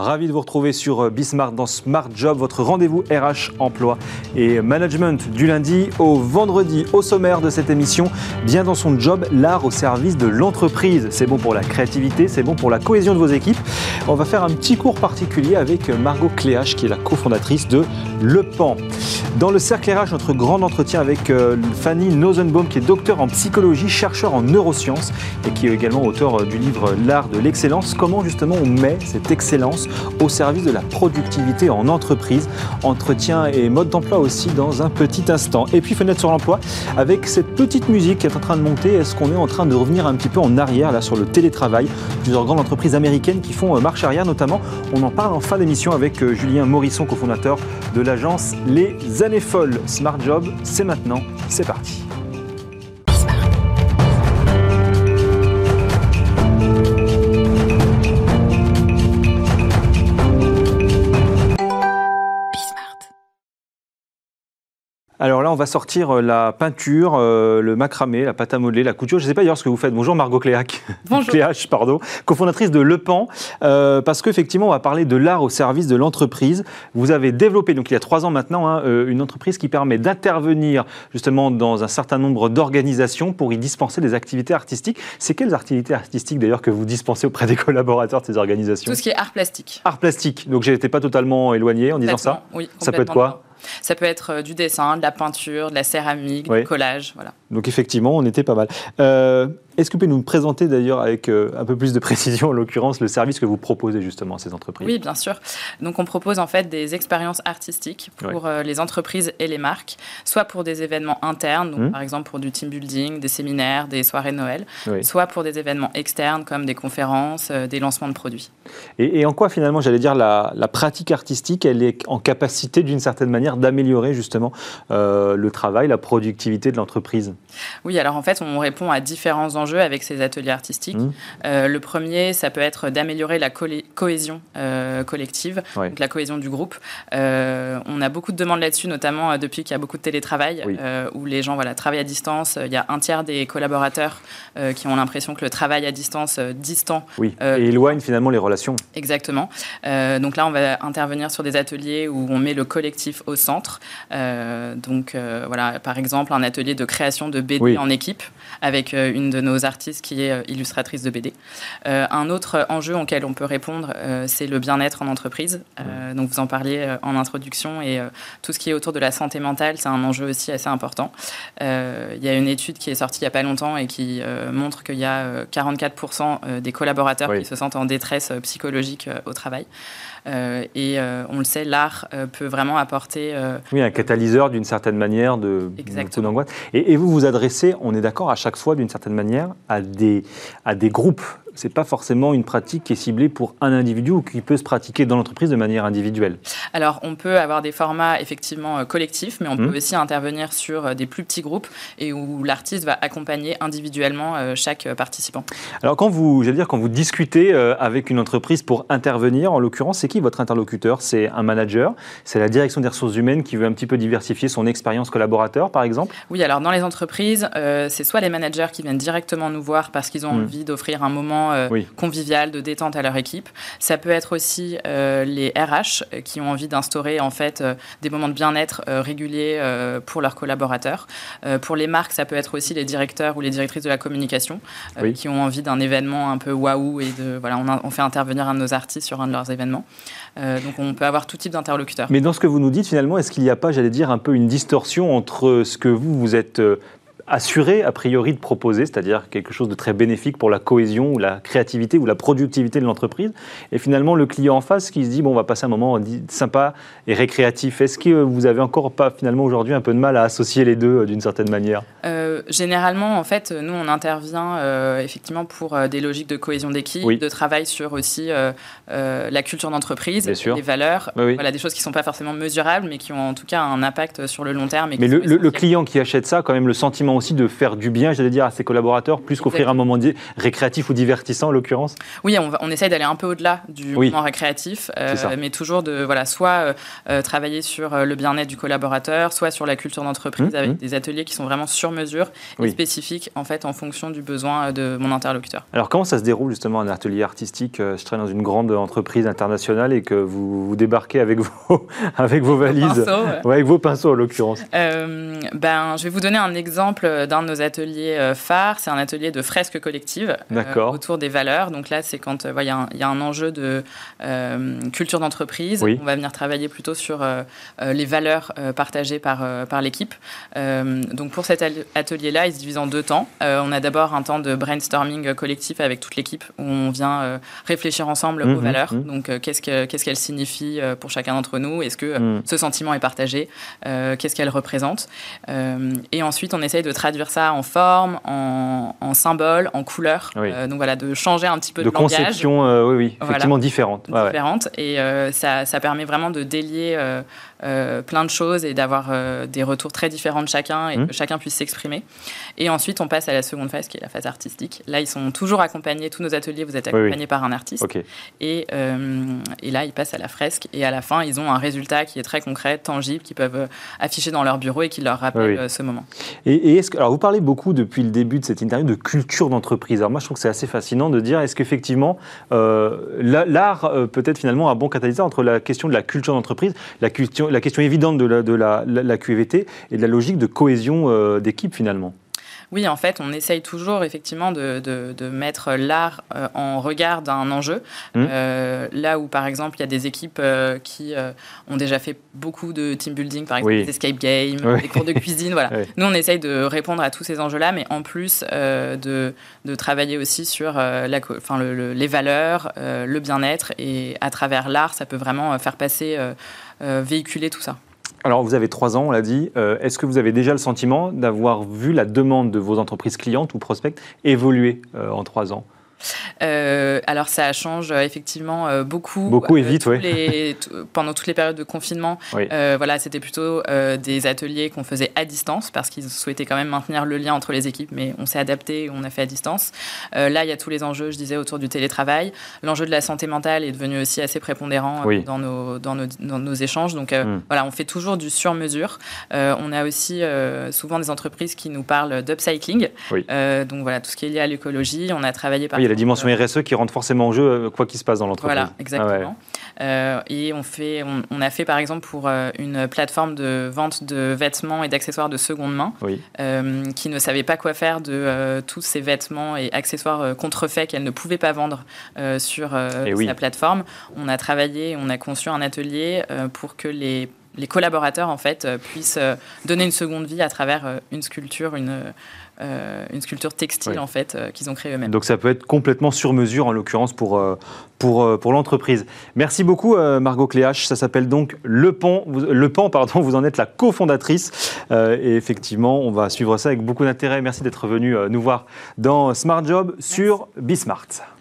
Ravi de vous retrouver sur Bismart dans Smart Job, votre rendez-vous RH, emploi et management du lundi au vendredi. Au sommaire de cette émission, bien dans son job, l'art au service de l'entreprise. C'est bon pour la créativité, c'est bon pour la cohésion de vos équipes. On va faire un petit cours particulier avec Margot Cléache, qui est la cofondatrice de Le Pan. Dans le cercle RH, notre grand entretien avec euh, Fanny Nosenbaum, qui est docteur en psychologie, chercheur en neurosciences et qui est également auteur du livre L'art de l'excellence. Comment justement on met cette excellence au service de la productivité en entreprise. Entretien et mode d'emploi aussi dans un petit instant. Et puis fenêtre sur l'emploi avec cette petite musique qui est en train de monter. Est-ce qu'on est en train de revenir un petit peu en arrière là sur le télétravail? Plusieurs grandes entreprises américaines qui font euh, marche arrière notamment. On en parle en fin d'émission avec euh, Julien Morisson, cofondateur de l'agence Les Années Folles. Smart Job, c'est maintenant, c'est parti. Alors là, on va sortir euh, la peinture, euh, le macramé, la pâte à modeler, la couture. Je ne sais pas d'ailleurs ce que vous faites. Bonjour Margot Cléac. Bonjour. Cléache, pardon. Cofondatrice de Le Pan. Euh, parce qu'effectivement, on va parler de l'art au service de l'entreprise. Vous avez développé, donc il y a trois ans maintenant, hein, une entreprise qui permet d'intervenir justement dans un certain nombre d'organisations pour y dispenser des activités artistiques. C'est quelles activités artistiques d'ailleurs que vous dispensez auprès des collaborateurs de ces organisations? Tout ce qui est art plastique. Art plastique. Donc j'étais pas totalement éloigné en disant ça. Oui, ça peut être quoi? Ça peut être euh, du dessin, de la peinture, de la céramique, du collage. Voilà. Donc effectivement, on était pas mal. Euh, est-ce que vous pouvez nous présenter d'ailleurs avec euh, un peu plus de précision, en l'occurrence, le service que vous proposez justement à ces entreprises? Oui, bien sûr. Donc on propose en fait des expériences artistiques pour euh, les entreprises et les marques, soit pour des événements internes, donc, mmh. par exemple pour du team building, des séminaires, des soirées Noël, soit pour des événements externes comme des conférences, euh, des lancements de produits. Et, en quoi finalement, j'allais dire, la, pratique artistique, elle est en capacité d'une certaine manière d'améliorer justement le travail, la productivité de l'entreprise? Oui, alors en fait, on répond à différents enjeux avec ces ateliers artistiques. Mmh. Euh, le premier, ça peut être d'améliorer la cohésion euh, collective, donc la cohésion du groupe. Euh, on a beaucoup de demandes là-dessus, notamment depuis qu'il y a beaucoup de télétravail, où les gens voilà, travaillent à distance. Il y a un tiers des collaborateurs qui ont l'impression que le travail à distance distant... Oui, et éloigne finalement les relations. Exactement. donc là, on va intervenir sur des ateliers où on met le collectif au centre. donc voilà, par exemple, un atelier de création de BD en équipe avec une de nos artistes qui est euh, illustratrice de BD. Euh, un autre enjeu auquel on peut répondre, euh, c'est le bien-être en entreprise. donc vous en parliez en introduction et tout ce qui est autour de la santé mentale, c'est un enjeu aussi assez important. Il y a une étude qui est sortie il n'y a pas longtemps et qui montre qu'il y a 44% des collaborateurs qui se sentent en détresse psychologique au travail. Et on le sait, l'art peut vraiment apporter. oui, un catalyseur d'une certaine manière de, d'angoisse. Et, et, vous vous adressez, on est d'accord, à chaque fois d'une certaine manière, à des, à des groupes c'est pas forcément une pratique qui est ciblée pour un individu ou qui peut se pratiquer dans l'entreprise de manière individuelle. Alors, on peut avoir des formats effectivement euh, collectifs, mais on peut mmh. aussi intervenir sur euh, des plus petits groupes et où l'artiste va accompagner individuellement euh, chaque participant. Alors, quand vous, j'allais dire, quand vous discutez avec une entreprise pour intervenir, en l'occurrence, c'est qui votre interlocuteur? C'est un manager C'est la direction des ressources humaines qui veut un petit peu diversifier son expérience collaborateur, par exemple? Oui, alors dans les entreprises, c'est soit les managers qui viennent directement nous voir parce qu'ils ont mmh. envie d'offrir un moment euh, convivial, de détente à leur équipe. Ça peut être aussi euh, les RH euh, qui ont envie d'instaurer en fait des moments de bien-être réguliers pour leurs collaborateurs. pour les marques, ça peut être aussi les directeurs ou les directrices de la communication qui ont envie d'un événement un peu waouh et de voilà, on, on, fait intervenir un de nos artistes sur un de leurs événements. donc on peut avoir tout type d'interlocuteurs. Mais dans ce que vous nous dites finalement, est-ce qu'il n'y a pas, j'allais dire, un peu une distorsion entre ce que vous vous êtes assuré a priori de proposer, c'est-à-dire quelque chose de très bénéfique pour la cohésion ou la créativité ou la productivité de l'entreprise. Et finalement, le client en face qui se dit, bon, on va passer un moment sympa et récréatif. Est-ce que vous avez encore pas finalement aujourd'hui un peu de mal à associer les deux euh, d'une certaine manière? Euh, Généralement, en fait, nous, on intervient euh, effectivement pour des logiques de cohésion d'équipe, de travail sur aussi la culture d'entreprise, les valeurs, voilà, des choses qui ne sont pas forcément mesurables, mais qui ont en tout cas un impact sur le long terme. mais le, le client qui achète ça, quand même, le sentiment aussi de faire du bien, j'allais dire, à ses collaborateurs, plus qu'offrir un moment récréatif ou divertissant en l'occurrence. Oui, on, on essaye d'aller un peu au-delà du moment récréatif, euh, mais toujours de voilà, soit euh, euh, travailler sur le bien-être du collaborateur, soit sur la culture d'entreprise mmh, avec mmh. des ateliers qui sont vraiment sur sur mesure et spécifique en fait en fonction du besoin de mon interlocuteur. Alors comment ça se déroule justement un atelier artistique Je travaille dans une grande entreprise internationale et que vous, vous débarquez avec vos, avec vos valises, avec vos pinceaux en l'occurrence. ben, je vais vous donner un exemple d'un de nos ateliers phares. C'est un atelier de fresques collectives autour des valeurs. Donc là, c'est quand il y, y, a un enjeu de culture d'entreprise. On va venir travailler plutôt sur les valeurs partagées par, par l'équipe. donc pour cet atelier-là, il se divise en deux temps. on a d'abord un temps de brainstorming collectif avec toute l'équipe où on vient réfléchir ensemble aux mmh, valeurs. Mmh. Donc qu'est-ce qu'est-ce qu'elles signifient pour chacun d'entre nous? Est-ce que mmh. ce sentiment est partagé? Qu'est-ce qu'elle représente Et ensuite, on essaye de traduire ça en forme, en, en symbole, en couleur. donc voilà, de changer un petit peu de, de conception, oui, oui, effectivement différente. différente. Et ça, ça, permet vraiment de délier euh, plein de choses et d'avoir euh, des retours très différents de chacun et mmh. que chacun puisse s'exprimer. Et ensuite, on passe à la seconde phase qui est la phase artistique. Là, ils sont toujours accompagnés, tous nos ateliers, vous êtes accompagnés par un artiste. Et, euh, et, là, ils passent à la fresque et à la fin, ils ont un résultat qui est très concret, tangible, qu'ils peuvent afficher dans leur bureau et qui leur rappelle ce moment. Et, est-ce que, alors, vous parlez beaucoup depuis le début de cette interview de culture d'entreprise. Alors moi, je trouve que c'est assez fascinant de dire est-ce qu'effectivement, l'art peut-être finalement un bon catalyseur entre la question de la culture d'entreprise, la culture la question évidente de la, QVT et de la logique de cohésion euh, d'équipe finalement. Oui, en fait, on essaye toujours effectivement de, de, mettre l'art euh, en regard d'un enjeu. Mmh. Euh, là où, par exemple, il y a des équipes qui ont déjà fait beaucoup de team building, par exemple des escape games, des cours de cuisine. voilà. Nous, on essaye de répondre à tous ces enjeux-là, mais en plus de, de, travailler aussi sur la, les valeurs, le bien-être. Et à travers l'art, ça peut vraiment faire passer euh, véhiculer tout ça. Alors, vous avez trois ans, on l'a dit. Euh, est-ce que vous avez déjà le sentiment d'avoir vu la demande de vos entreprises clientes ou prospects évoluer euh, en trois ans? Euh, alors ça change euh, effectivement euh, beaucoup. Beaucoup et vite, oui. pendant toutes les périodes de confinement, voilà, c'était plutôt des ateliers qu'on faisait à distance parce qu'ils souhaitaient quand même maintenir le lien entre les équipes, mais on s'est adapté et on a fait à distance. là, il y a tous les enjeux, je disais, autour du télétravail. L'enjeu de la santé mentale est devenu aussi assez prépondérant dans, nos, dans, nos, dans, nos, échanges. Donc hmm. voilà, on fait toujours du sur-mesure. on a aussi souvent des entreprises qui nous parlent d'upcycling. donc voilà, tout ce qui est lié à l'écologie. On a travaillé par la dimension RSE qui rentre forcément en jeu euh, quoi qu'il se passe dans l'entreprise. Voilà, exactement. Ah euh, et on, fait, on, a fait par exemple pour euh, une plateforme de vente de vêtements et d'accessoires de seconde main qui ne savait pas quoi faire de tous ces vêtements et accessoires contrefaits qu'elle ne pouvait pas vendre sur eh sa plateforme. On a travaillé, on a conçu un atelier pour que les les collaborateurs en fait puissent donner une seconde vie à travers une sculpture, une, euh, une sculpture textile en fait euh, qu'ils ont créée eux-mêmes. Donc ça peut être complètement sur mesure en l'occurrence pour, euh, pour, pour l'entreprise. Merci beaucoup Margot Cléache, ça s'appelle donc Le Pan, Le Pan pardon, vous en êtes la cofondatrice et effectivement on va suivre ça avec beaucoup d'intérêt. Merci d'être venu nous voir dans Smart Job sur Bismart.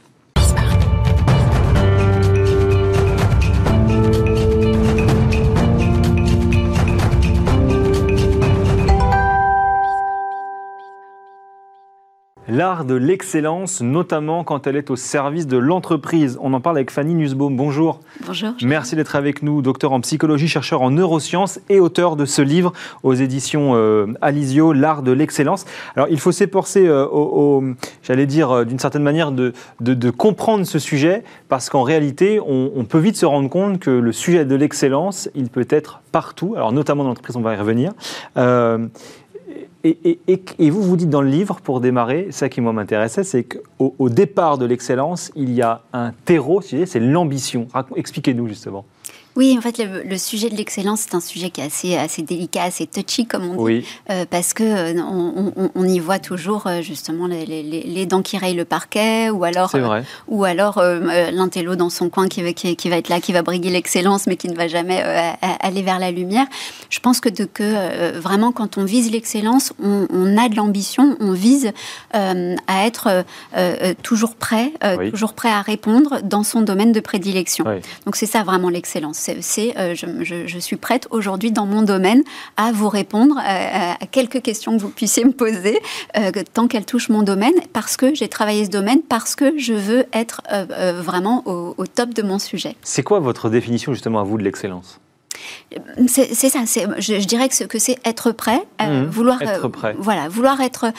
L'art de l'excellence, notamment quand elle est au service de l'entreprise. On en parle avec Fanny Nussbaum. Bonjour. Bonjour. Merci d'être avec nous, docteur en psychologie, chercheur en neurosciences et auteur de ce livre aux éditions euh, Alizio, L'art de l'excellence. Alors, il faut s'efforcer, euh, au, j'allais dire euh, d'une certaine manière, de, de, comprendre ce sujet parce qu'en réalité, on, peut vite se rendre compte que le sujet de l'excellence, il peut être partout, alors notamment dans l'entreprise, on va y revenir. Et, vous vous dites dans le livre, pour démarrer, ça qui moi m'intéressait, c'est qu'au au départ de l'excellence, il y a un terreau, c'est l'ambition. Expliquez-nous justement. Oui, en fait, le, sujet de l'excellence, c'est un sujet qui est assez, assez délicat, assez touchy, comme on dit, euh, parce que euh, on, y voit toujours euh, justement les, dents qui rayent le parquet, ou alors, ou alors l'intello dans son coin qui va, qui, va être là, qui va briguer l'excellence, mais qui ne va jamais aller vers la lumière. Je pense que, de, que vraiment, quand on vise l'excellence, on, a de l'ambition, on vise à être toujours prêt, toujours prêt à répondre dans son domaine de prédilection. Donc c'est ça vraiment l'excellence c'est euh, je, suis prête aujourd'hui dans mon domaine à vous répondre euh, à, quelques questions que vous puissiez me poser, euh, tant qu'elles touchent mon domaine, parce que j'ai travaillé ce domaine, parce que je veux être vraiment au, top de mon sujet. C'est quoi votre définition justement à vous de l'excellence? C'est ça. Je, je, dirais que, que c'est être prêt, mmh. vouloir être prêt. voilà, vouloir être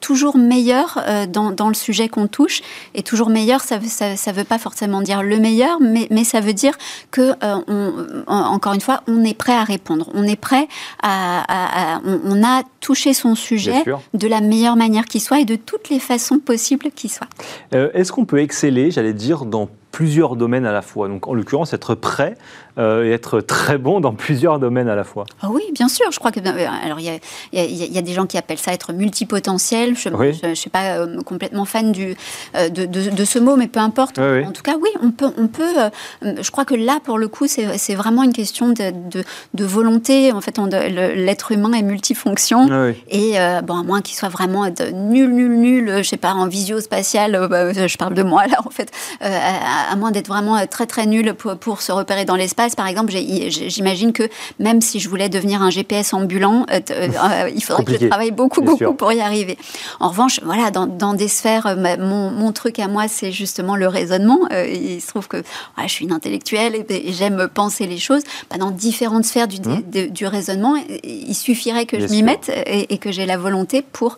toujours meilleur dans, dans, le sujet qu'on touche. Et toujours meilleur, ça ne veut pas forcément dire le meilleur, mais, mais ça veut dire que on, encore une fois, on est prêt à répondre. On est prêt à, on, a touché son sujet de la meilleure manière qui soit et de toutes les façons possibles qui soient. Euh, est-ce qu'on peut exceller, j'allais dire, dans plusieurs domaines à la fois. Donc, en l'occurrence, être prêt euh, et être très bon dans plusieurs domaines à la fois. Ah oui, bien sûr. Je crois que euh, alors il y, a, des gens qui appellent ça être multipotentiel. Je ne suis pas euh, complètement fan du, de, ce mot, mais peu importe. En tout cas, oui, on peut. On peut je crois que là, pour le coup, c'est vraiment une question de, de volonté. En fait, l'être humain est multifonction. Et bon, à moins qu'il soit vraiment nul, nul, nul, je sais pas, en visio spatiale, bah, je parle de moi là, en fait, à, moins d'être vraiment très, très nul pour, pour se repérer dans l'espace par exemple, j'imagine que même si je voulais devenir un GPS ambulant, euh, euh, il faudrait que je travaille beaucoup, beaucoup pour y arriver. En revanche, voilà, dans, des sphères, euh, mon, truc à moi, c'est justement le raisonnement. il se trouve que je suis une intellectuelle et, j'aime penser les choses. Bah, dans différentes sphères du, mmh. du raisonnement, il suffirait que je m'y mette et, que j'ai la volonté pour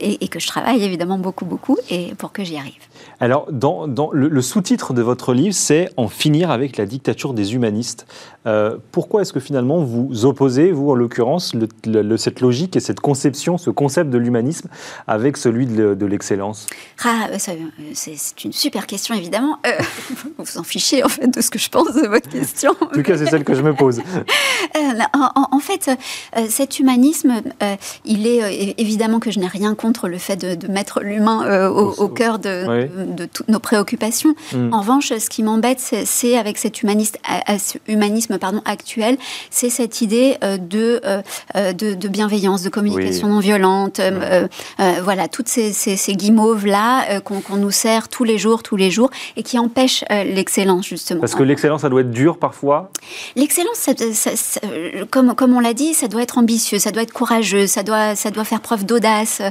et, que je travaille évidemment beaucoup, beaucoup et pour que j'y arrive. Alors, dans, le sous-titre de votre livre, c'est En finir avec la dictature des humanistes. Euh, pourquoi est-ce que finalement vous opposez, vous en l'occurrence, cette logique et cette conception, ce concept de l'humanisme avec celui de, l'excellence? Ah, euh, C'est une super question évidemment. Euh, vous vous en fichez en fait de ce que je pense de votre question. en tout cas, c'est celle que je me pose. en, fait, cet humanisme, il est évidemment que je n'ai rien contre le fait de, mettre l'humain au, cœur de, toutes nos préoccupations. Hmm. En revanche, ce qui m'embête, c'est avec cet humaniste, humanisme pardon, actuel, c'est cette idée euh, de, euh, euh, de, de, bienveillance, de communication non violente, voilà, toutes ces, ces, guimauves-là qu'on nous sert tous les jours, tous les jours, et qui empêchent l'excellence, justement. Parce que l'excellence, ça doit être dur parfois? L'excellence, comme, comme on l'a dit, ça doit être ambitieux, ça doit être courageux, ça doit, ça doit faire preuve d'audace,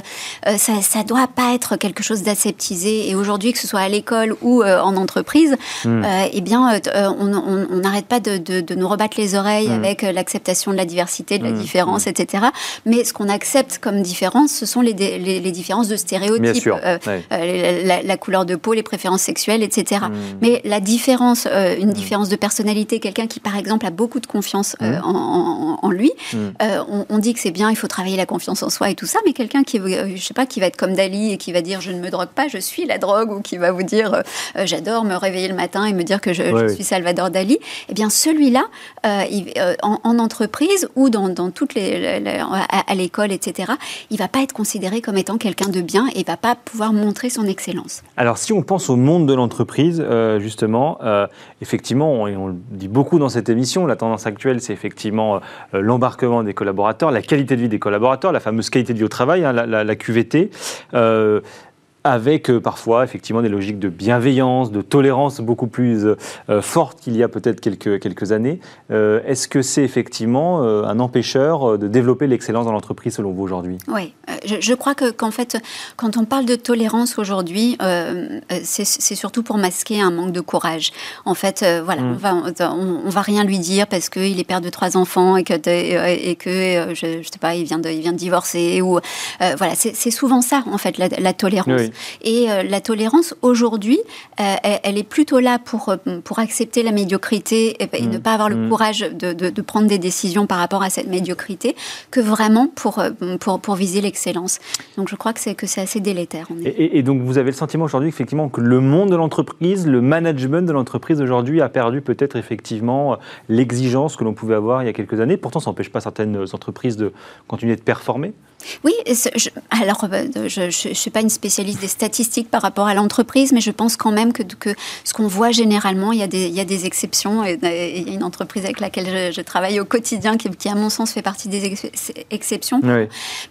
ça ne doit pas être quelque chose d'aseptisé. Et aujourd'hui, que ce soit à l'école ou en entreprise, hmm. eh bien, on n'arrête pas de, nous rebattre les oreilles mm. avec euh, l'acceptation de la diversité, de la mm. différence, etc. Mais ce qu'on accepte comme différence, ce sont les, les, différences de stéréotypes, euh, euh, la, couleur de peau, les préférences sexuelles, etc. Mais la différence, une différence de personnalité, quelqu'un qui par exemple a beaucoup de confiance en, lui, on, dit que c'est bien, il faut travailler la confiance en soi et tout ça, mais quelqu'un qui, je sais pas, qui va être comme Dali et qui va dire je ne me drogue pas, je suis la drogue, ou qui va vous dire j'adore me réveiller le matin et me dire que je, je suis Salvador Dali, eh bien celui-là, euh, euh, en, entreprise ou dans, toutes les, à, l'école, etc., il va pas être considéré comme étant quelqu'un de bien et va pas pouvoir montrer son excellence. Alors si on pense au monde de l'entreprise, euh, justement, effectivement, et on le dit beaucoup dans cette émission, la tendance actuelle, c'est effectivement l'embarquement des collaborateurs, la qualité de vie des collaborateurs, la fameuse qualité de vie au travail, hein, la, la, QVT avec euh, parfois effectivement des logiques de bienveillance, de tolérance beaucoup plus euh, fortes qu'il y a peut-être quelques, quelques années. Euh, est-ce que c'est effectivement un empêcheur de développer l'excellence dans l'entreprise selon vous aujourd'hui? Oui, je, crois que, qu'en fait, quand on parle de tolérance aujourd'hui, c'est, surtout pour masquer un manque de courage. En fait, voilà, mm. on, va, on, va rien lui dire parce qu'il est père de trois enfants et que, et que je, sais pas, il vient de, il vient de divorcer. Ou, voilà, c'est, souvent ça, en fait, la, tolérance. Et euh, la tolérance, aujourd'hui, euh, elle, est plutôt là pour, euh, pour accepter la médiocrité et, ne mmh. pas avoir le mmh. courage de, de, prendre des décisions par rapport à cette médiocrité que vraiment pour, pour, pour viser l'excellence. Donc je crois que c'est, que c'est assez délétère. Et, et, donc vous avez le sentiment aujourd'hui effectivement que le monde de l'entreprise, le management de l'entreprise aujourd'hui a perdu peut-être effectivement l'exigence que l'on pouvait avoir il y a quelques années. Pourtant, ça n'empêche pas certaines entreprises de continuer de performer. Oui, alors euh, je ne suis pas une spécialiste des statistiques par rapport à l'entreprise, mais je pense quand même que, que ce qu'on voit généralement, il y, a des, il y a des exceptions. Et, il y a une entreprise avec laquelle je, travaille au quotidien qui, qui, à mon sens, fait partie des exceptions.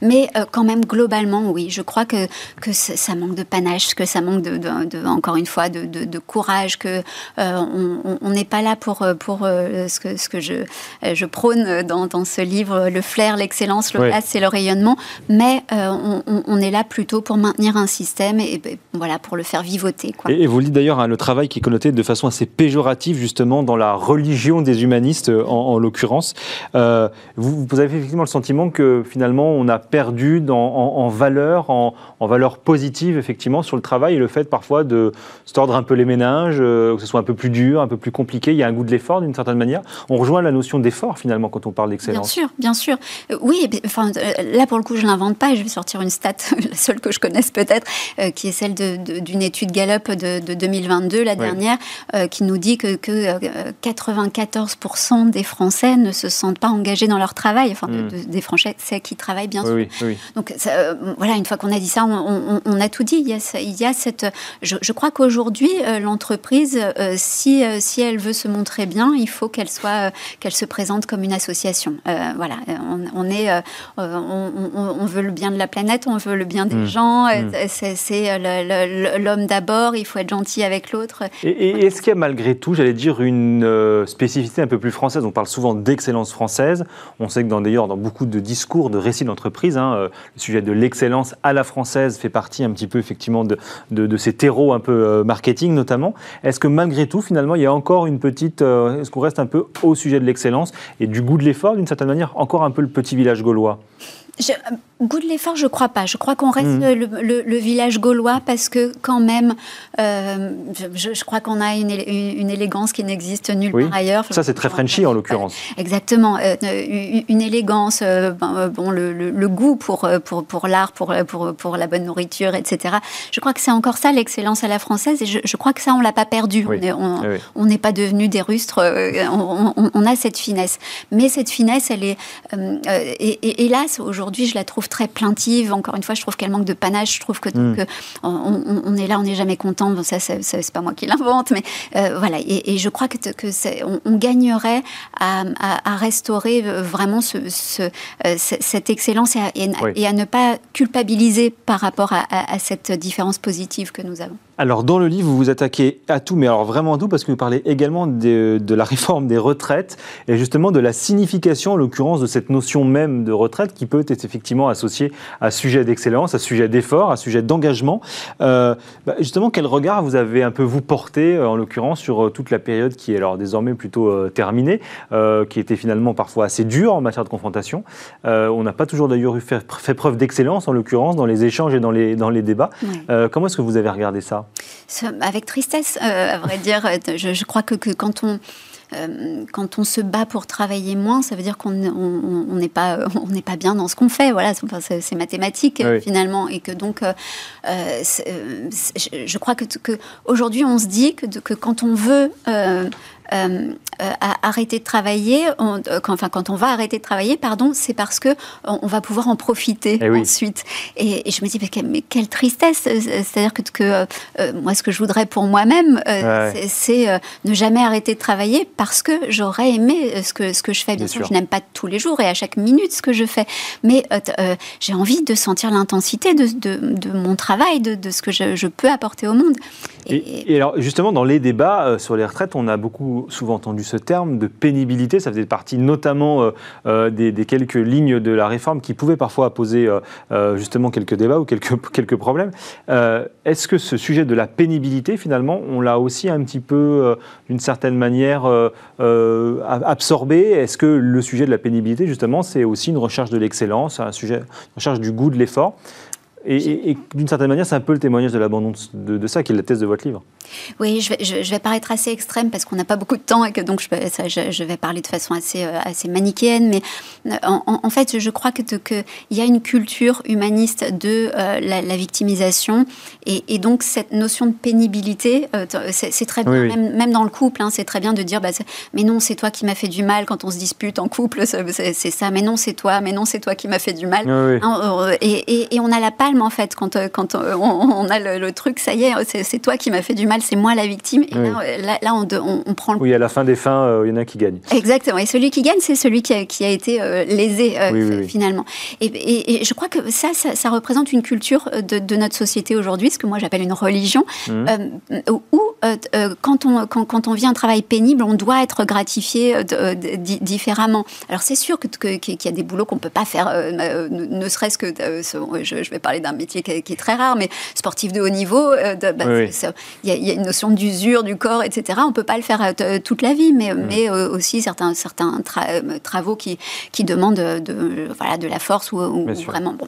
Mais euh, quand même, globalement, oui, je crois que, que ça manque de panache, que ça manque, de, encore une fois, de, de courage, que euh, on n'est pas là pour, pour ce, que, ce que je, je prône dans, dans ce livre, le flair, l'excellence, le c'est le rayonnement mais on, est là plutôt pour maintenir un système et, voilà, pour le faire vivoter. Quoi. Et, vous le dites d'ailleurs, hein, le travail qui est connoté de façon assez péjorative justement dans la religion des humanistes en, l'occurrence. vous, vous, avez effectivement le sentiment que finalement on a perdu dans, en, valeur, en, en valeur positive effectivement sur le travail et le fait parfois de se tordre un peu les méninges, que ce soit un peu plus dur, un peu plus compliqué. Il y a un goût de l'effort d'une certaine manière. On rejoint la notion d'effort finalement quand on parle d'excellence. Bien sûr, bien sûr. Euh, oui, enfin, euh, là pour le coup, je l'invente pas et je vais sortir une stat, la seule que je connaisse peut-être, euh, qui est celle d'une étude Gallup de, 2022, la dernière, qui nous dit que, 94% des Français ne se sentent pas engagés dans leur travail, enfin hmm. des Français qui travaillent bien sûr. Donc voilà, une fois qu'on a dit ça, on, a tout dit. Il y a, il y a cette, je, crois qu'aujourd'hui, l'entreprise, si, si elle veut se montrer bien, il faut qu'elle soit, qu'elle se présente comme une association. Euh, voilà, on, est, euh, on, veut le bien de la planète, on veut le bien des mmh. gens. Mmh. C'est l'homme d'abord. Il faut être gentil avec l'autre. Et, est-ce qu'il y a malgré tout, j'allais dire, une euh, spécificité un peu plus française? On parle souvent d'excellence française. On sait que dans d'ailleurs dans beaucoup de discours, de récits d'entreprise, hein, le sujet de l'excellence à la française fait partie un petit peu effectivement de, de, de ces terreaux un peu marketing notamment. Est-ce que malgré tout, finalement, il y a encore une petite euh, est-ce qu'on reste un peu au sujet de l'excellence et du goût de l'effort, d'une certaine manière, encore un peu le petit village gaulois? Je, goût de l'effort, je crois pas. Je crois qu'on reste mmh. le, village gaulois parce que quand même, euh, je, crois qu'on a une, une, élégance qui n'existe nulle part ailleurs. Ça, c'est très Frenchy en l'occurrence. Exactement, euh, une élégance, euh, ben, bon, le, goût pour, pour, pour l'art, pour, pour, pour, la bonne nourriture, etc. Je crois que c'est encore ça l'excellence à la française et je, crois que ça, on l'a pas perdu. On n'est pas devenu des rustres. On, a cette finesse, mais cette finesse, elle est, et, hélas, aujourd'hui, je la trouve très plaintive. Encore une fois, je trouve qu'elle manque de panache. Je trouve que, hmm. on, est là, on n'est jamais content. Bon, ça, c'est pas moi qui l'invente, mais euh, voilà. Et, je crois que, que on, gagnerait à, restaurer vraiment ce, euh, cette excellence et à, ne pas culpabiliser par rapport à cette différence positive que nous avons. Alors, dans le livre, vous vous attaquez à tout, mais alors vraiment à tout, parce que vous parlez également de, la réforme des retraites et justement de la signification, en l'occurrence, de cette notion même de retraite qui peut être effectivement associée à sujet d'excellence, à sujet d'effort, à sujet d'engagement. Euh, bah, justement, quel regard vous avez un peu vous porté, euh, en l'occurrence, sur euh, toute la période qui est alors désormais plutôt terminée, qui était finalement parfois assez dure en matière de confrontation? On n'a pas toujours d'ailleurs fait, fait, preuve d'excellence, en l'occurrence, dans les échanges et dans les, dans les débats. comment est-ce que vous avez regardé ça? Avec tristesse, euh, à vrai dire. Je, crois que, quand on... Euh, quand on se bat pour travailler moins, ça veut dire qu'on n'est pas, on n'est pas bien dans ce qu'on fait. Voilà, c'est mathématique finalement, et que donc, euh, je, crois que, que aujourd'hui, on se dit que, que quand on veut euh, euh, arrêter de travailler, euh, quand, enfin quand on va arrêter de travailler, pardon, c'est parce que on, va pouvoir en profiter eh ensuite. Et, je me dis mais, quelle tristesse, c'est-à-dire que, que moi ce que je voudrais pour moi-même, c'est ne jamais arrêter de travailler parce que j'aurais aimé ce que ce que je fais. Bien, sûr, je n'aime pas tous les jours et à chaque minute ce que je fais, mais j'ai envie de sentir l'intensité de, de, mon travail, de, de ce que je, je, peux apporter au monde. Et, et alors justement dans les débats sur les retraites, on a beaucoup souvent entendu ce terme de pénibilité. Ça faisait partie notamment euh, euh, des, quelques lignes de la réforme qui pouvaient parfois poser euh, justement quelques débats ou quelques, quelques problèmes. Est-ce que ce sujet de la pénibilité, finalement, on l'a aussi un petit peu, d'une certaine manière, absorbé? Est-ce que le sujet de la pénibilité, justement, c'est aussi une recherche de l'excellence, un sujet, une recherche du goût de l'effort? Et, d'une certaine manière, c'est un peu le témoignage de l'abandon de, ça qui est la thèse de votre livre. Oui, je vais, je, vais paraître assez extrême parce qu'on n'a pas beaucoup de temps et que donc je, je, vais parler de façon assez, euh, assez manichéenne. Mais euh, en, fait, je crois qu'il que y a une culture humaniste de euh, la, victimisation et, donc cette notion de pénibilité, c'est très bien, Même, dans le couple, hein, c'est très bien de dire bah, mais non, c'est toi qui m'as fait du mal quand on se dispute en couple, c'est ça, mais non, c'est toi, mais non, c'est toi qui m'as fait du mal. Hein, et, et on a la palme en fait quand, quand on, a le, truc, ça y est, c'est toi qui m'as fait du mal, c'est moi la victime. Et là, là, on, prend le. Oui, à la fin des fins, euh, il y en a qui gagnent. Exactement. Et celui qui gagne, c'est celui qui a, qui a été lésé finalement. Et, je crois que ça, ça, représente une culture de, notre société aujourd'hui, ce que moi j'appelle une religion, mmh. où quand, on, quand, quand, on vit un travail pénible, on doit être gratifié différemment. Alors c'est sûr qu'il que, qu'il y a des boulots qu'on ne peut pas faire, ne, serait-ce que, je, vais parler d'un métier qui est, très rare, mais sportif de haut niveau, bah, il y, a une notion d'usure du corps, etc. On ne peut pas le faire toute la vie, mais, mais aussi certains, certains travaux qui, qui demandent de, voilà, de la force ou, vraiment... Bon,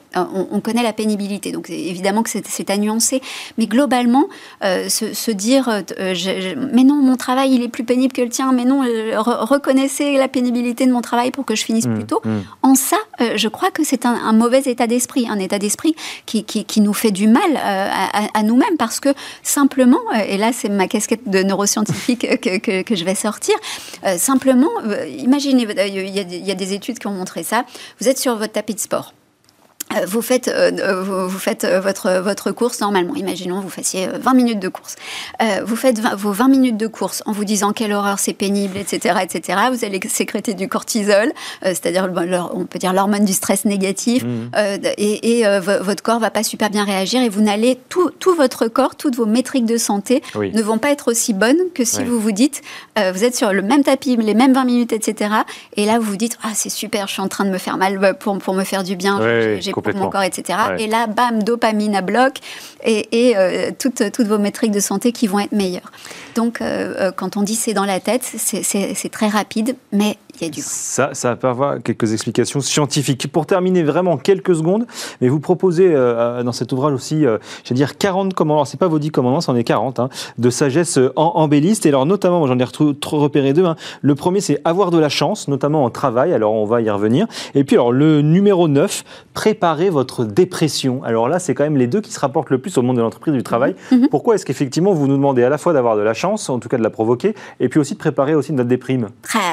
on, connaît la pénibilité, donc évidemment que c'est à nuancer, mais globalement, euh, se, dire, euh, mais non, mon travail, il est plus pénible que le tien, mais non, euh, reconnaissez la pénibilité de mon travail pour que je finisse mmh, plus tôt. Mmh. En ça, je crois que c'est un, mauvais état d'esprit, un état d'esprit qui, qui, nous fait du mal à, nous-mêmes, parce que simplement, et là c'est ma casquette de neuroscientifique que, que, je vais sortir, simplement, imaginez, il y, y, a des études qui ont montré ça, vous êtes sur votre tapis de sport. Euh, vous faites, euh, euh, vous, faites votre, votre course normalement. Imaginons, vous fassiez 20 minutes de course. vous faites vos 20 minutes de course en vous disant quelle horreur c'est pénible, etc., etc. Vous allez sécréter du cortisol, c'est-à-dire, on peut dire l'hormone du stress négatif, mmh. et, votre corps va pas super bien réagir et vous n'allez, tout, tout, votre corps, toutes vos métriques de santé ne vont pas être aussi bonnes que si vous vous dites, vous êtes sur le même tapis, les mêmes 20 minutes, etc. Et là, vous vous dites, ah, c'est super, je suis en train de me faire mal pour, pour me faire du bien. J'ai pour mon corps, etc. Et là, bam, dopamine à bloc et, euh, toutes, toutes vos métriques de santé qui vont être meilleures. Donc, euh, euh, quand on dit c'est dans la tête, c'est très rapide, mais Ça, ça va avoir quelques explications scientifiques. Pour terminer vraiment quelques secondes, mais vous proposez dans cet ouvrage aussi, je vais dire 40 commandements, c'est pas vos 10 commandements, c'en est 40, hein, de sagesse en, embelliste. Et alors, notamment, j'en ai trop repéré deux. Hein. Le premier, c'est avoir de la chance, notamment en travail. Alors, on va y revenir. Et puis, alors, le numéro 9, préparer votre dépression. Alors là, c'est quand même les deux qui se rapportent le plus au monde de l'entreprise du travail. Mhm. Pourquoi est-ce qu'effectivement, vous nous demandez à la fois d'avoir de la chance, en tout cas de la provoquer, et puis aussi de préparer aussi notre déprime?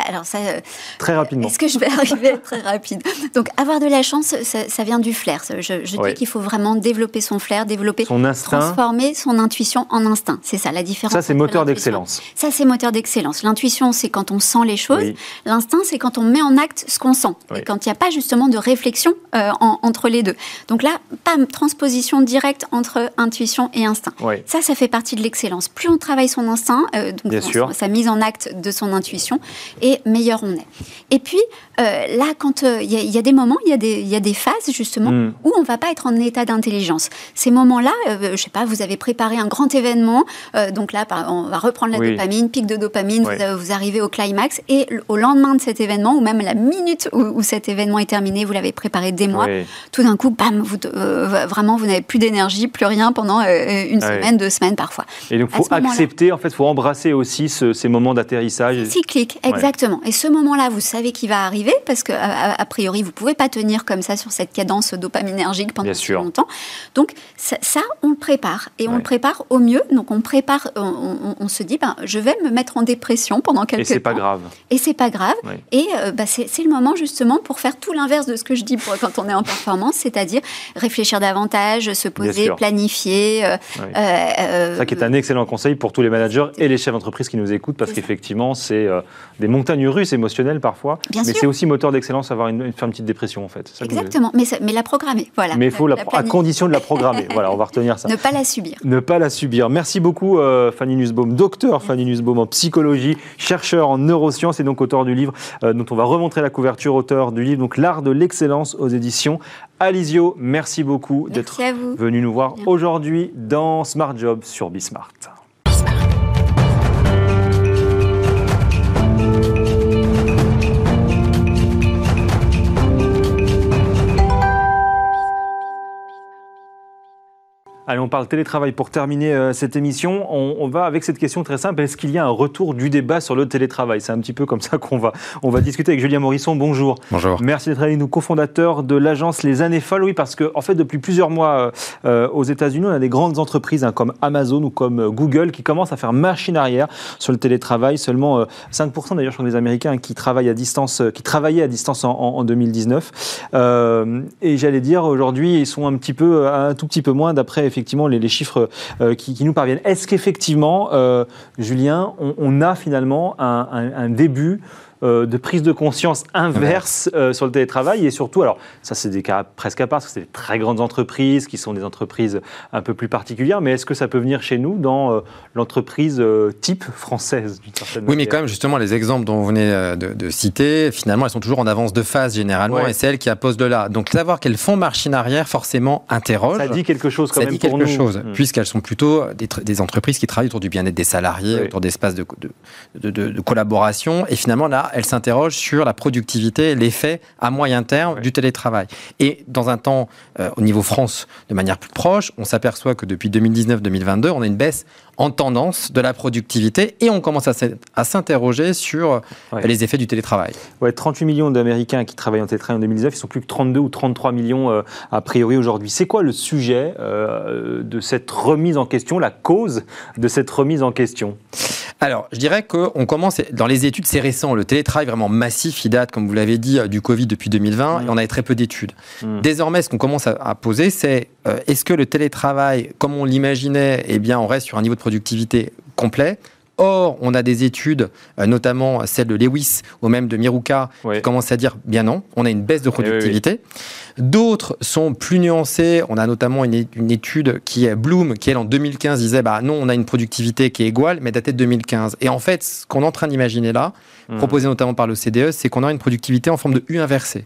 Alors ça, euh, très rapidement. Est-ce que je vais arriver très rapide? Donc avoir de la chance, ça, vient du flair. Je, dis qu'il faut vraiment développer son flair, développer son instinct, transformer son intuition en instinct. C'est ça la différence. Ça c'est moteur d'excellence. Ça c'est moteur d'excellence. L'intuition c'est quand on sent les choses. L'instinct c'est quand on met en acte ce qu'on sent. Et quand il n'y a pas justement de réflexion euh, entre les deux. Donc là, pas transposition directe entre intuition et instinct. Ça, ça fait partie de l'excellence. Plus on travaille son instinct, euh, donc sa mise en acte de son intuition, et meilleur on est. Et puis, euh, là, quand euh, il y, a des moments, il y, y, a des phases justement hmm. où on va pas être en état d'intelligence. Ces moments-là, je je sais pas, vous avez préparé un grand événement, donc là, on va reprendre la dopamine, pic de dopamine, vous, arrivez au climax, et au lendemain de cet événement, ou même la minute où, cet événement est terminé, vous l'avez préparé des mois, tout d'un coup, bam, vous, vraiment, vous n'avez plus d'énergie, plus rien pendant une semaine, deux semaines parfois. Et donc, il faut accepter, en fait, il faut embrasser aussi ces moments d'atterrissage. Cyclique, exactement. Et ce moment-là, vous savez qu'il va arriver parce que a, priori, vous pouvez pas tenir comme ça sur cette cadence dopaminergique pendant si longtemps. Donc ça, on le prépare et on le prépare au mieux. Donc on prépare, on, se dit, ben, je vais me mettre en dépression pendant quelques temps. Et c'est pas grave. Et c'est pas grave. Et euh, ben, c'est le moment justement pour faire tout l'inverse de ce que je dis pour, quand on est en performance, c'est-à-dire réfléchir davantage, se poser, planifier. Euh, euh, ça qui est un excellent conseil pour tous les managers et les chefs d'entreprise qui nous écoutent parce qu'effectivement c'est des montagnes russes émotionnelles parfois, mais c'est aussi moteur d'excellence avoir une, faire une petite dépression en fait. Exactement, mais, mais la programmer, voilà. Mais il faut la, à condition de la programmer. voilà, on va retenir ça. Ne pas la subir. Ne pas la subir. Merci beaucoup euh, Fanny Nussbaum, docteur Fanny Nussbaum en psychologie, chercheur en neurosciences et donc auteur du livre euh, dont on va remontrer la couverture, auteur du livre donc l'art de l'excellence aux éditions Alizio. Merci beaucoup d'être venu nous voir aujourd'hui dans Smart Job sur Bismart. Allez, on parle télétravail pour terminer euh, cette émission. On, va avec cette question très simple. Est-ce qu'il y a un retour du débat sur le télétravail? C'est un petit peu comme ça qu'on va, on va discuter avec Julien Morisson. Bonjour. Bonjour. Merci d'être avec nous, cofondateur de l'agence Les Années Folles. Oui, parce qu'en en fait, depuis plusieurs mois euh, euh, aux États-Unis, on a des grandes entreprises hein, comme Amazon ou comme Google qui commencent à faire machine arrière sur le télétravail. Seulement 5% d'ailleurs, je crois, des Américains qui travaillent à distance, qui travaillaient à distance en, en 2019. et j'allais dire, aujourd'hui, ils sont un petit peu, un tout petit peu moins d'après effectivement les, chiffres euh, qui, nous parviennent. Est-ce qu'effectivement, euh, Julien, on, a finalement un, début euh, de prise de conscience inverse euh, sur le télétravail. Et surtout, alors ça c'est des cas presque à part, parce que c'est des très grandes entreprises qui sont des entreprises un peu plus particulières, mais est-ce que ça peut venir chez nous dans euh, l'entreprise type française d'une certaine Oui, mais quand même justement les exemples dont vous venez de, citer, finalement elles sont toujours en avance de phase généralement et c'est elles qui apposent de là. Donc savoir qu'elles font machine arrière forcément interroge. Ça dit quelque chose quand ça même dit quelque chose, hmm. puisqu'elles sont plutôt des, entreprises qui travaillent autour du bien-être des salariés, autour d'espaces de, de, de collaboration. Et finalement là elle s'interroge sur la productivité, l'effet à moyen terme du télétravail. Et dans un temps, euh, au niveau France, de manière plus proche, on s'aperçoit que depuis 2019-2022, on a une baisse en tendance de la productivité et on commence à s'interroger sur euh, les effets du télétravail. Ouais, 38 millions d'Américains qui travaillent en télétravail en 2019, ils sont plus que 32 ou 33 millions euh, a priori aujourd'hui. C'est quoi le sujet de cette remise en question, la cause de cette remise en question? Alors, je dirais qu'on commence, dans les études, c'est récent, le télétravail vraiment massif, il date, comme vous l'avez dit, du Covid depuis 2020, et on avait très peu d'études. Mmh. Désormais, ce qu'on commence à, poser, c'est euh, est-ce que le télétravail, comme on l'imaginait, eh bien, on reste sur un niveau de productivité complet? Or, on a des études, euh, notamment celle de Lewis ou même de Miruka, qui commencent à dire bien non, on a une baisse de eh productivité. D'autres sont plus nuancées. On a notamment une, étude qui est Bloom, qui elle en 2015 disait bah non, on a une productivité qui est égale, mais datée de 2015. Et en fait, ce qu'on est en train d'imaginer là, hmm. proposé notamment par le CDE, c'est qu'on a une productivité en forme de U inversée.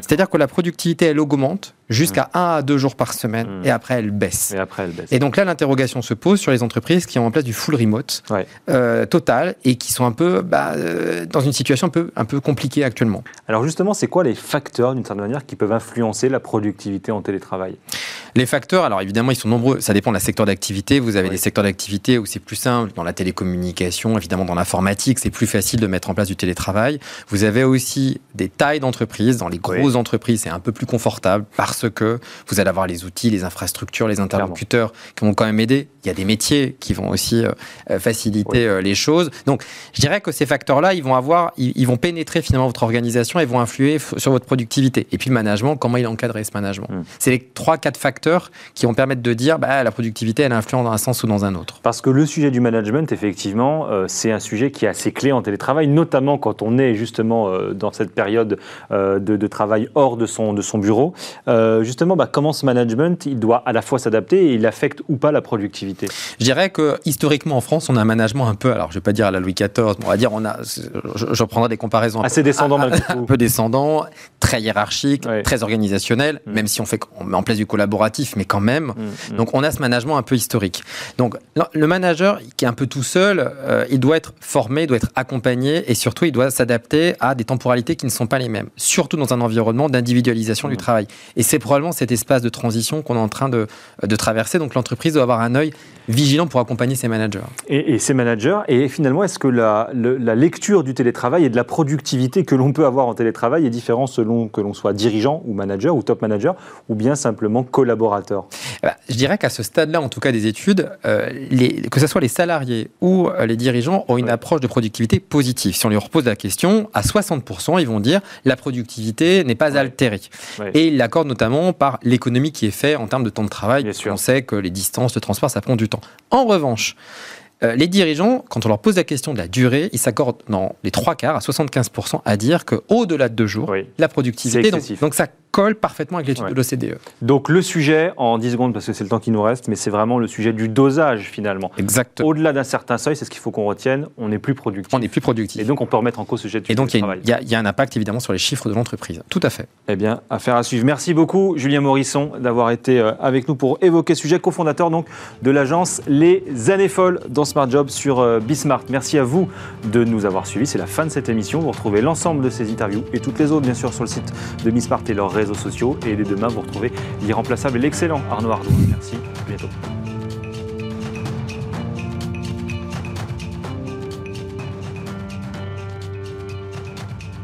C'est-à-dire que la productivité, elle augmente jusqu'à 1 hmm. à 2 jours par semaine hmm. et après elle baisse. Et après elle baisse. Et donc là, l'interrogation se pose sur les entreprises qui ont en place du full remote euh, total et qui sont un peu bah, euh, dans une situation un peu, un peu compliquée actuellement. Alors justement, c'est quoi les facteurs d'une certaine manière qui peuvent influencer la productivité en télétravail? Les facteurs, alors évidemment, ils sont nombreux. Ça dépend de la secteur d'activité. Vous avez des secteurs d'activité où c'est plus simple. Dans la télécommunication, évidemment, dans l'informatique, c'est plus facile de mettre en place du télétravail. Vous avez aussi des tailles d'entreprises. Dans les grosses entreprises, c'est un peu plus confortable parce que vous allez avoir les outils, les infrastructures, les interlocuteurs qui vont quand même aider. Il y a des métiers qui vont aussi euh, euh, faciliter euh, les choses. Donc, je dirais que ces facteurs-là, ils vont avoir, ils, vont pénétrer finalement votre organisation et vont influer sur votre productivité. Et puis le management, comment il encadrer ce management. Hmm. C'est les trois, quatre facteurs qui vont permettre de dire bah, la productivité, elle influe dans un sens ou dans un autre. Parce que le sujet du management, effectivement, euh, c'est un sujet qui est assez clé en télétravail, notamment quand on est justement euh, dans cette période euh, de, travail hors de son, de son bureau. justement, bah, comment ce management, il doit à la fois s'adapter et il affecte ou pas la productivité Je dirais que historiquement en France, on a un management un peu, alors je ne vais pas dire à la Louis XIV, on va dire, on a, je, je prendrai des comparaisons assez descendants, un peu descendant, très hiérarchique, très organisationnel, mm. même si on, fait, on met en place du collaboratif, mais quand même. Mm, mm. Donc on a ce management un peu historique. Donc le manager qui est un peu tout seul, euh, il doit être formé, il doit être accompagné et surtout il doit s'adapter à des temporalités qui ne sont pas les mêmes, surtout dans un environnement d'individualisation du travail. Et c'est probablement cet espace de transition qu'on est en train de, de traverser. Donc l'entreprise doit avoir un œil vigilant pour accompagner ses managers. Et, et ces managers, et finalement, est-ce que la, la, lecture du télétravail et de la productivité que l'on peut avoir en télétravail est différente selon que l'on soit dirigeant ou manager ou top manager ou bien simplement collaborateur? Eh ben, Je dirais qu'à ce stade-là, en tout cas des études, euh, les, que ce soit les salariés ou euh, les dirigeants ont une approche de productivité positive. Si on leur pose la question, à 60%, ils vont dire la productivité n'est pas altérée. Et ils l'accordent notamment par l'économie qui est faite en termes de temps de travail. On sait que les distances de transport, ça prend du temps. En revanche, euh, les dirigeants, quand on leur pose la question de la durée, ils s'accordent dans les trois quarts, à 75%, à dire qu'au-delà de deux jours, la productivité. Donc, donc, ça colle parfaitement avec l'étude de l'OCDE. Donc le sujet, en 10 secondes, parce que c'est le temps qui nous reste, mais c'est vraiment le sujet du dosage finalement. Exactement. Au-delà d'un certain seuil, c'est ce qu'il faut qu'on retienne, on n'est plus productif. On n'est plus productif. Et donc on peut remettre en cause ce sujet du Et donc il y, a un impact évidemment sur les chiffres de l'entreprise. Tout à fait. Eh bien, affaire à suivre. Merci beaucoup Julien Morisson d'avoir été euh, avec nous pour évoquer ce sujet, cofondateur donc de l'agence Les Années Folles dans Smart Job sur euh, Bismart. Merci à vous de nous avoir suivis. C'est la fin de cette émission. Vous retrouvez l'ensemble de ces interviews et toutes les autres bien sûr sur le site de Bismart et leurs réseaux sociaux. Et dès demain, vous retrouvez l'irremplaçable et l'excellent Arnaud Ardou. Merci, à bientôt.